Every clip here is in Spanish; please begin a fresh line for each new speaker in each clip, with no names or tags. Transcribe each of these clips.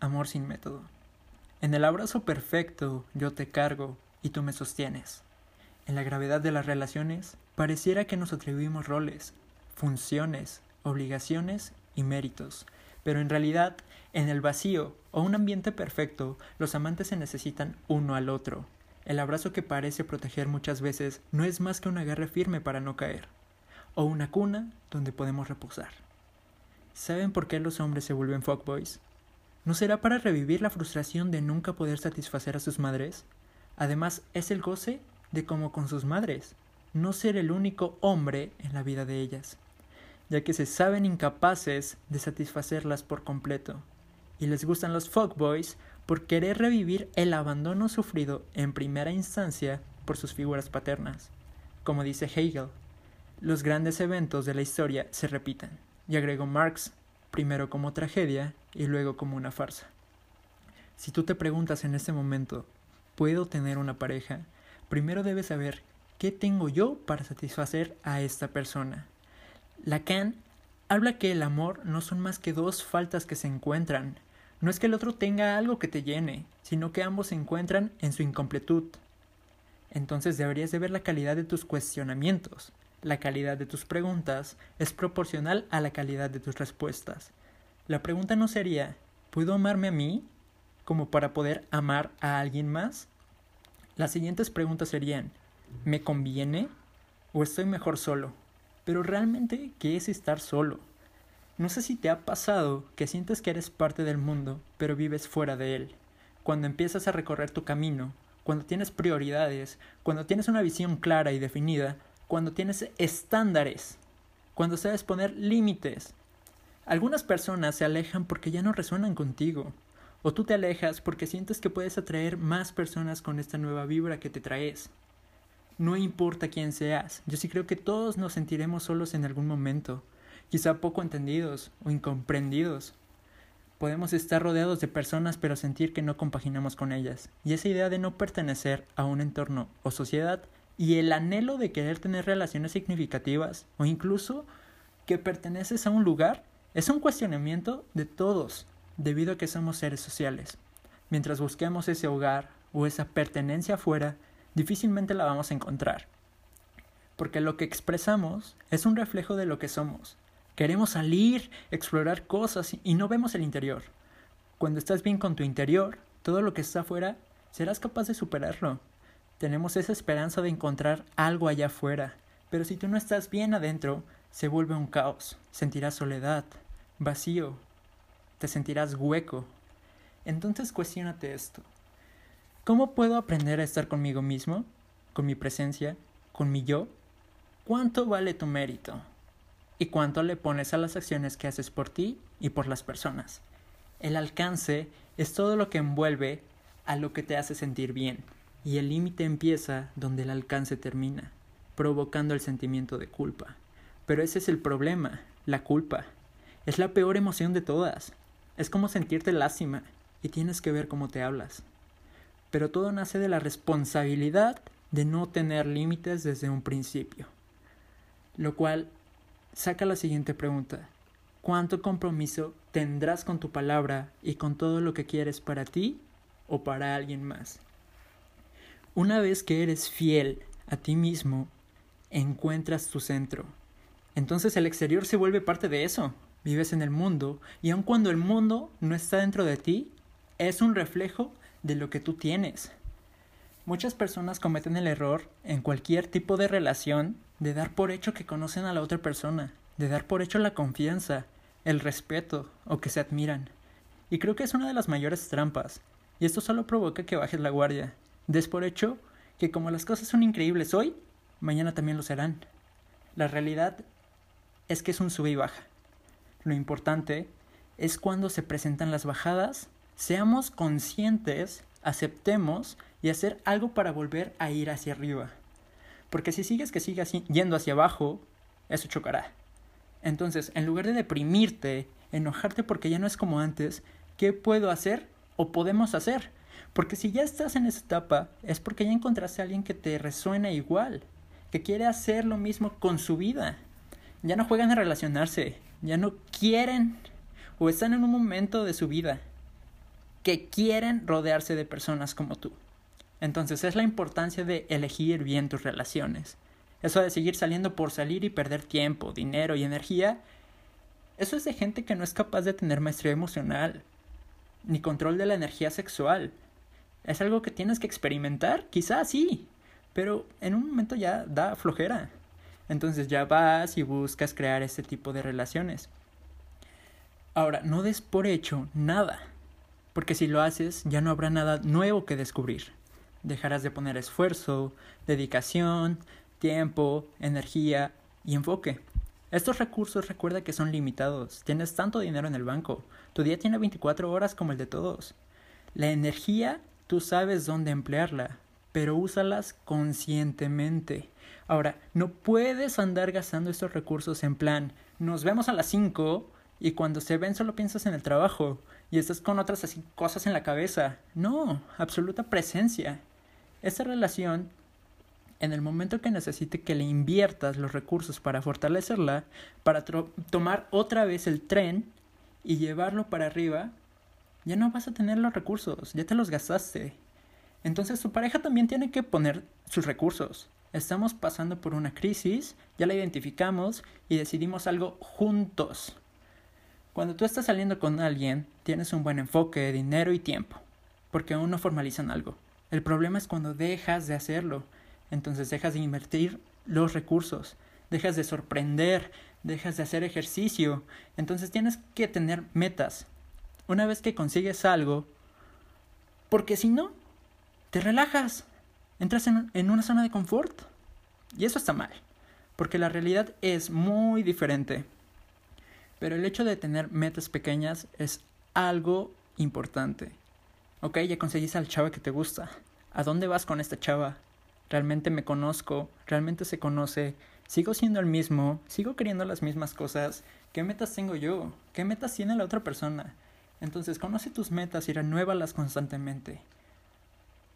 amor sin método. En el abrazo perfecto yo te cargo y tú me sostienes. En la gravedad de las relaciones pareciera que nos atribuimos roles, funciones, obligaciones y méritos, pero en realidad en el vacío o un ambiente perfecto los amantes se necesitan uno al otro. El abrazo que parece proteger muchas veces no es más que un agarre firme para no caer, o una cuna donde podemos reposar. ¿Saben por qué los hombres se vuelven fuckboys? ¿No será para revivir la frustración de nunca poder satisfacer a sus madres? Además, es el goce de como con sus madres, no ser el único hombre en la vida de ellas, ya que se saben incapaces de satisfacerlas por completo, y les gustan los fuckboys por querer revivir el abandono sufrido en primera instancia por sus figuras paternas. Como dice Hegel, los grandes eventos de la historia se repiten, y agregó Marx, primero como tragedia y luego como una farsa. Si tú te preguntas en este momento, ¿puedo tener una pareja? Primero debes saber qué tengo yo para satisfacer a esta persona. Lacan habla que el amor no son más que dos faltas que se encuentran, no es que el otro tenga algo que te llene, sino que ambos se encuentran en su incompletud. Entonces deberías de ver la calidad de tus cuestionamientos. La calidad de tus preguntas es proporcional a la calidad de tus respuestas. La pregunta no sería ¿puedo amarme a mí? como para poder amar a alguien más. Las siguientes preguntas serían ¿me conviene? ¿o estoy mejor solo? Pero realmente, ¿qué es estar solo? No sé si te ha pasado que sientes que eres parte del mundo, pero vives fuera de él. Cuando empiezas a recorrer tu camino, cuando tienes prioridades, cuando tienes una visión clara y definida, cuando tienes estándares, cuando sabes poner límites. Algunas personas se alejan porque ya no resuenan contigo, o tú te alejas porque sientes que puedes atraer más personas con esta nueva vibra que te traes. No importa quién seas, yo sí creo que todos nos sentiremos solos en algún momento, quizá poco entendidos o incomprendidos. Podemos estar rodeados de personas pero sentir que no compaginamos con ellas, y esa idea de no pertenecer a un entorno o sociedad y el anhelo de querer tener relaciones significativas o incluso que perteneces a un lugar es un cuestionamiento de todos, debido a que somos seres sociales. Mientras busquemos ese hogar o esa pertenencia afuera, difícilmente la vamos a encontrar. Porque lo que expresamos es un reflejo de lo que somos, Queremos salir, explorar cosas y no vemos el interior. Cuando estás bien con tu interior, todo lo que está afuera, serás capaz de superarlo. Tenemos esa esperanza de encontrar algo allá afuera, pero si tú no estás bien adentro, se vuelve un caos. Sentirás soledad, vacío, te sentirás hueco. Entonces cuestionate esto. ¿Cómo puedo aprender a estar conmigo mismo, con mi presencia, con mi yo? ¿Cuánto vale tu mérito? y cuánto le pones a las acciones que haces por ti y por las personas. El alcance es todo lo que envuelve a lo que te hace sentir bien, y el límite empieza donde el alcance termina, provocando el sentimiento de culpa. Pero ese es el problema, la culpa. Es la peor emoción de todas. Es como sentirte lástima y tienes que ver cómo te hablas. Pero todo nace de la responsabilidad de no tener límites desde un principio, lo cual saca la siguiente pregunta. ¿Cuánto compromiso tendrás con tu palabra y con todo lo que quieres para ti o para alguien más? Una vez que eres fiel a ti mismo, encuentras tu centro. Entonces el exterior se vuelve parte de eso. Vives en el mundo y aun cuando el mundo no está dentro de ti, es un reflejo de lo que tú tienes. Muchas personas cometen el error en cualquier tipo de relación de dar por hecho que conocen a la otra persona, de dar por hecho la confianza, el respeto o que se admiran. Y creo que es una de las mayores trampas, y esto solo provoca que bajes la guardia, des por hecho que como las cosas son increíbles hoy, mañana también lo serán. La realidad es que es un sube y baja. Lo importante es cuando se presentan las bajadas, seamos conscientes, aceptemos y hacer algo para volver a ir hacia arriba. Porque si sigues que sigas yendo hacia abajo, eso chocará. Entonces, en lugar de deprimirte, enojarte porque ya no es como antes, ¿qué puedo hacer o podemos hacer? Porque si ya estás en esa etapa, es porque ya encontraste a alguien que te resuena igual, que quiere hacer lo mismo con su vida. Ya no juegan a relacionarse, ya no quieren o están en un momento de su vida que quieren rodearse de personas como tú. Entonces es la importancia de elegir bien tus relaciones. Eso de seguir saliendo por salir y perder tiempo, dinero y energía, eso es de gente que no es capaz de tener maestría emocional, ni control de la energía sexual. Es algo que tienes que experimentar, quizás sí, pero en un momento ya da flojera. Entonces ya vas y buscas crear ese tipo de relaciones. Ahora, no des por hecho nada, porque si lo haces ya no habrá nada nuevo que descubrir. Dejarás de poner esfuerzo, dedicación, tiempo, energía y enfoque. Estos recursos recuerda que son limitados. Tienes tanto dinero en el banco. Tu día tiene 24 horas como el de todos. La energía, tú sabes dónde emplearla, pero úsalas conscientemente. Ahora, no puedes andar gastando estos recursos en plan, nos vemos a las 5 y cuando se ven solo piensas en el trabajo y estás con otras así cosas en la cabeza. No, absoluta presencia. Esta relación, en el momento que necesite que le inviertas los recursos para fortalecerla, para tomar otra vez el tren y llevarlo para arriba, ya no vas a tener los recursos, ya te los gastaste. Entonces tu pareja también tiene que poner sus recursos. Estamos pasando por una crisis, ya la identificamos y decidimos algo juntos. Cuando tú estás saliendo con alguien, tienes un buen enfoque, dinero y tiempo, porque aún no formalizan algo. El problema es cuando dejas de hacerlo. Entonces dejas de invertir los recursos, dejas de sorprender, dejas de hacer ejercicio. Entonces tienes que tener metas. Una vez que consigues algo, porque si no, te relajas, entras en, una zona de confort. Y eso está mal, porque la realidad es muy diferente. Pero el hecho de tener metas pequeñas es algo importante. Ok, ya conseguiste al chava que te gusta. ¿A dónde vas con esta chava? ¿Realmente me conozco? ¿Realmente se conoce? ¿Sigo siendo el mismo? ¿Sigo queriendo las mismas cosas? ¿Qué metas tengo yo? ¿Qué metas tiene la otra persona? Entonces, conoce tus metas y renuévalas constantemente.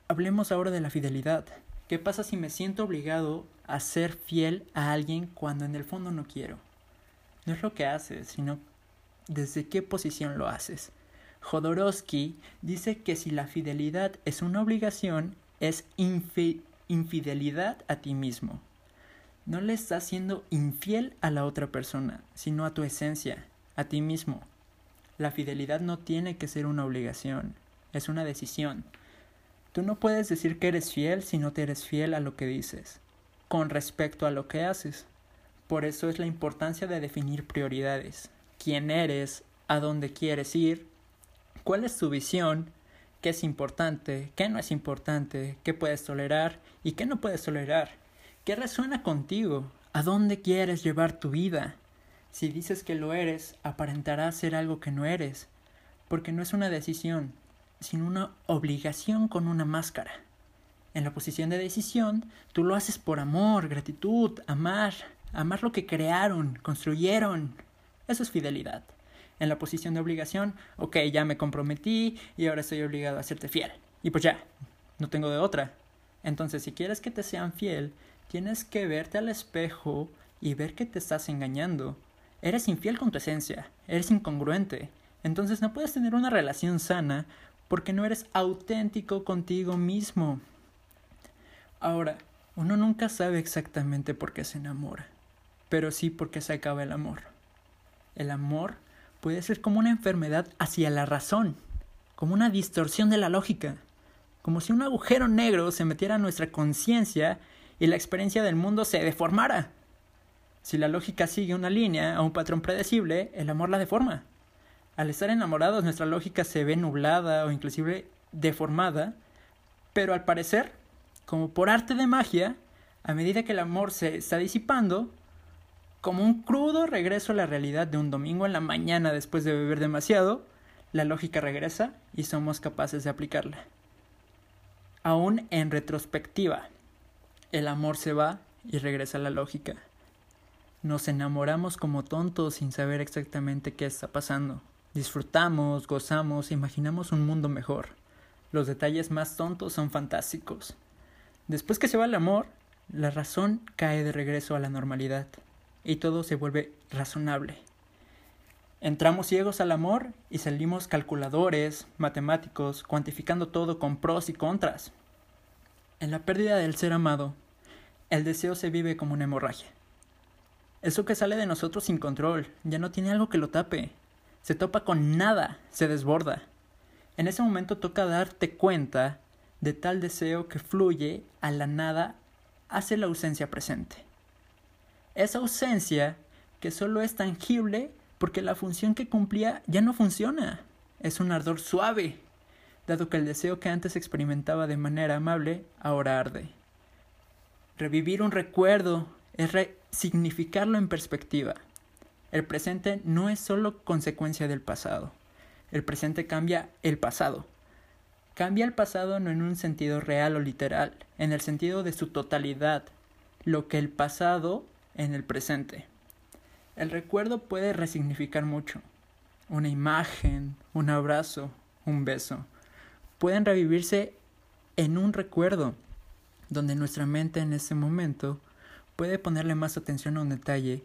Hablemos ahora de la fidelidad. ¿Qué pasa si me siento obligado a ser fiel a alguien cuando en el fondo no quiero? No es lo que haces, sino desde qué posición lo haces. Jodorowsky dice que si la fidelidad es una obligación, es infidelidad a ti mismo. No le estás siendo infiel a la otra persona, sino a tu esencia, a ti mismo. La fidelidad no tiene que ser una obligación, es una decisión. Tú no puedes decir que eres fiel si no te eres fiel a lo que dices, con respecto a lo que haces. Por eso es la importancia de definir prioridades. ¿Quién eres? ¿A dónde quieres ir? cuál es tu visión, qué es importante, qué no es importante, qué puedes tolerar y qué no puedes tolerar, qué resuena contigo, a dónde quieres llevar tu vida. Si dices que lo eres, aparentará ser algo que no eres, porque no es una decisión, sino una obligación con una máscara. En la posición de decisión, tú lo haces por amor, gratitud, amar, amar lo que crearon, construyeron. Eso es fidelidad en la posición de obligación, ok, ya me comprometí y ahora estoy obligado a serte fiel. Y pues ya, no tengo de otra. Entonces, si quieres que te sean fiel, tienes que verte al espejo y ver que te estás engañando. Eres infiel con tu esencia, eres incongruente. Entonces no puedes tener una relación sana porque no eres auténtico contigo mismo. Ahora, uno nunca sabe exactamente por qué se enamora, pero sí por qué se acaba el amor. El amor puede ser como una enfermedad hacia la razón, como una distorsión de la lógica, como si un agujero negro se metiera a nuestra conciencia y la experiencia del mundo se deformara. Si la lógica sigue una línea o un patrón predecible, el amor la deforma. Al estar enamorados nuestra lógica se ve nublada o inclusive deformada, pero al parecer, como por arte de magia, a medida que el amor se está disipando, como un crudo regreso a la realidad de un domingo en la mañana después de beber demasiado, la lógica regresa y somos capaces de aplicarla. Aún en retrospectiva, el amor se va y regresa la lógica. Nos enamoramos como tontos sin saber exactamente qué está pasando. Disfrutamos, gozamos, imaginamos un mundo mejor. Los detalles más tontos son fantásticos. Después que se va el amor, la razón cae de regreso a la normalidad y todo se vuelve razonable. Entramos ciegos al amor y salimos calculadores, matemáticos, cuantificando todo con pros y contras. En la pérdida del ser amado, el deseo se vive como una hemorragia. Eso que sale de nosotros sin control, ya no tiene algo que lo tape. Se topa con nada, se desborda. En ese momento toca darte cuenta de tal deseo que fluye a la nada hace la ausencia presente. Esa ausencia que solo es tangible porque la función que cumplía ya no funciona. Es un ardor suave, dado que el deseo que antes experimentaba de manera amable ahora arde. Revivir un recuerdo es significarlo en perspectiva. El presente no es solo consecuencia del pasado. El presente cambia el pasado. Cambia el pasado no en un sentido real o literal, en el sentido de su totalidad, lo que el pasado en el presente. El recuerdo puede resignificar mucho. Una imagen, un abrazo, un beso. Pueden revivirse en un recuerdo, donde nuestra mente en ese momento puede ponerle más atención a un detalle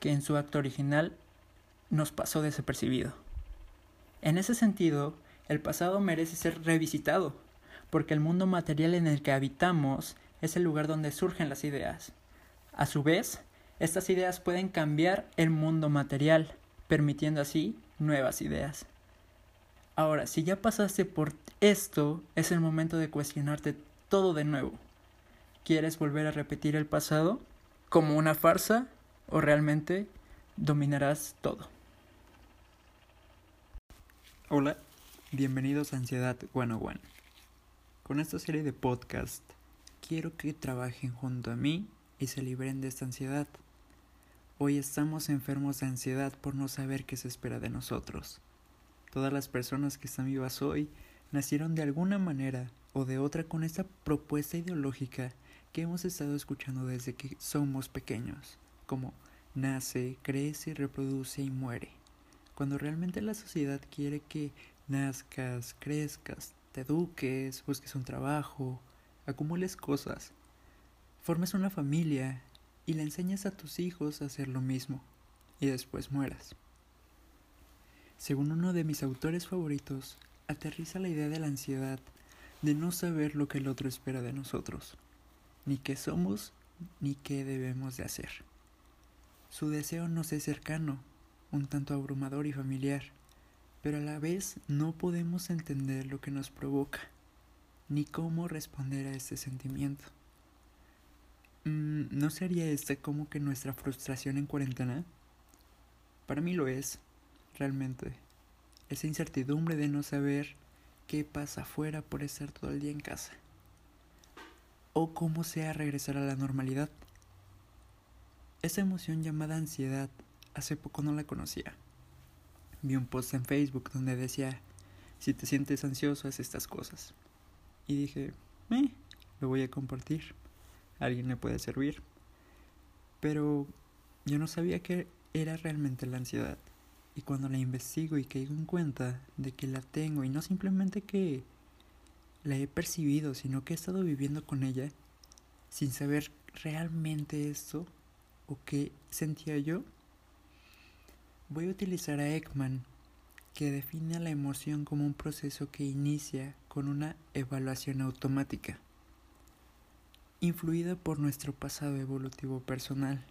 que en su acto original nos pasó desapercibido. En ese sentido, el pasado merece ser revisitado, porque el mundo material en el que habitamos es el lugar donde surgen las ideas. A su vez, estas ideas pueden cambiar el mundo material, permitiendo así nuevas ideas. Ahora, si ya pasaste por esto, es el momento de cuestionarte todo de nuevo. ¿Quieres volver a repetir el pasado como una farsa o realmente dominarás todo? Hola, bienvenidos a Ansiedad 101. Con esta serie de podcast quiero que trabajen junto a mí y se liberen de esta ansiedad. Hoy estamos enfermos de ansiedad por no saber qué se espera de nosotros. Todas las personas que están vivas hoy nacieron de alguna manera o de otra con esta propuesta ideológica que hemos estado escuchando desde que somos pequeños, como nace, crece, reproduce y muere, cuando realmente la sociedad quiere que nazcas, crezcas, te eduques, busques un trabajo, acumules cosas, formes una familia y le enseñas a tus hijos a hacer lo mismo y después mueras. Según uno de mis autores favoritos, aterriza la idea de la ansiedad de no saber lo que el otro espera de nosotros, ni qué somos ni qué debemos de hacer. Su deseo nos es cercano, un tanto abrumador y familiar, pero a la vez no podemos entender lo que nos provoca, ni cómo responder a este sentimiento. Mm, ¿No sería este como que nuestra frustración en cuarentena? Para mí lo es, realmente. Esa incertidumbre de no saber qué pasa afuera por estar todo el día en casa. O cómo sea regresar a la normalidad. Esa emoción llamada ansiedad, hace poco no la conocía. Vi un post en Facebook donde decía, si te sientes ansioso, haz estas cosas. Y dije, eh, lo voy a compartir alguien le puede servir. Pero yo no sabía que era realmente la ansiedad. Y cuando la investigo y caigo en cuenta de que la tengo y no simplemente que la he percibido, sino que he estado viviendo con ella sin saber realmente esto o qué sentía yo, voy a utilizar a Ekman, que define a la emoción como un proceso que inicia con una evaluación automática influida por nuestro pasado evolutivo personal,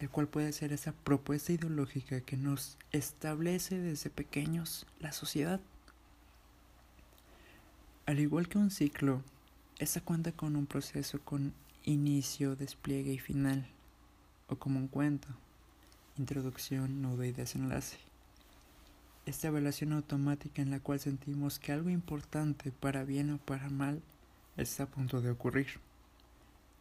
el cual puede ser esa propuesta ideológica que nos establece desde pequeños la sociedad. Al igual que un ciclo, esta cuenta con un proceso con inicio, despliegue y final, o como un cuento, introducción, nudo y desenlace. Esta evaluación automática en la cual sentimos que algo importante, para bien o para mal, está a punto de ocurrir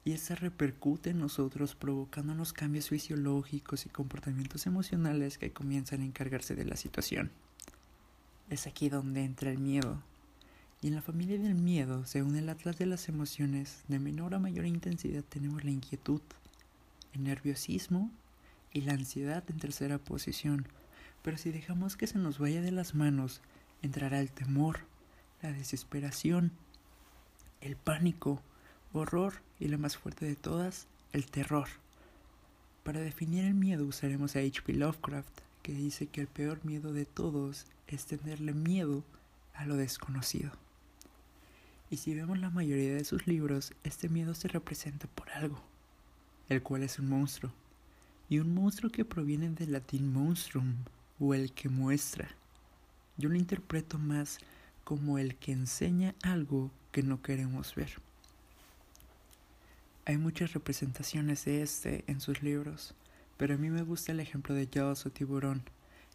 y esa repercute en nosotros provocándonos cambios fisiológicos y comportamientos emocionales que comienzan a encargarse de la situación. Es aquí donde entra el miedo. Y en la familia del miedo, según el atlas de las emociones, de menor a mayor intensidad tenemos la inquietud, el nerviosismo y la ansiedad en tercera posición. Pero si dejamos que se nos vaya de las manos, entrará el temor, la desesperación, el pánico, horror y la más fuerte de todas, el terror. Para definir el miedo usaremos a H.P. Lovecraft, que dice que el peor miedo de todos es tenerle miedo a lo desconocido. Y si vemos la mayoría de sus libros, este miedo se representa por algo, el cual es un monstruo. Y un monstruo que proviene del latín monstrum, o el que muestra. Yo lo interpreto más como el que enseña algo que no queremos ver. Hay muchas representaciones de este en sus libros, pero a mí me gusta el ejemplo de Jaws o tiburón.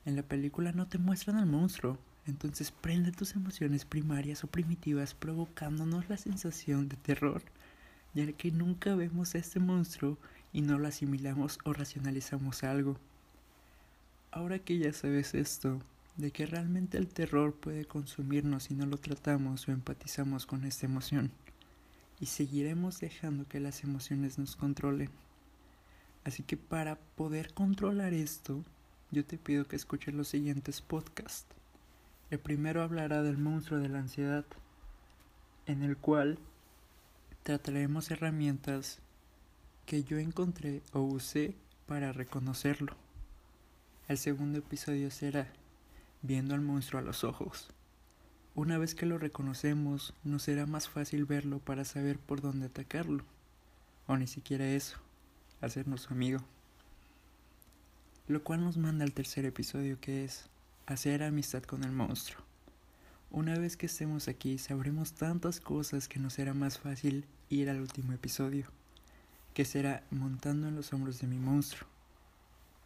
En la película no te muestran al monstruo, entonces prende tus emociones primarias o primitivas provocándonos la sensación de terror, ya que nunca vemos a este monstruo y no lo asimilamos o racionalizamos algo. Ahora que ya sabes esto, de que realmente el terror puede consumirnos si no lo tratamos o empatizamos con esta emoción, y seguiremos dejando que las emociones nos controlen. Así que para poder controlar esto, yo te pido que escuches los siguientes podcasts. El primero hablará del monstruo de la ansiedad, en el cual trataremos herramientas que yo encontré o usé para reconocerlo. El segundo episodio será viendo al monstruo a los ojos. Una vez que lo reconocemos, nos será más fácil verlo para saber por dónde atacarlo. O ni siquiera eso, hacernos amigo. Lo cual nos manda al tercer episodio que es hacer amistad con el monstruo. Una vez que estemos aquí sabremos tantas cosas que nos será más fácil ir al último episodio, que será montando en los hombros de mi monstruo.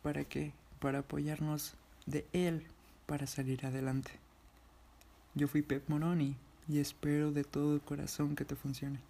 ¿Para qué? Para apoyarnos de él para salir adelante. Yo fui Pep Moroni y espero de todo corazón que te funcione.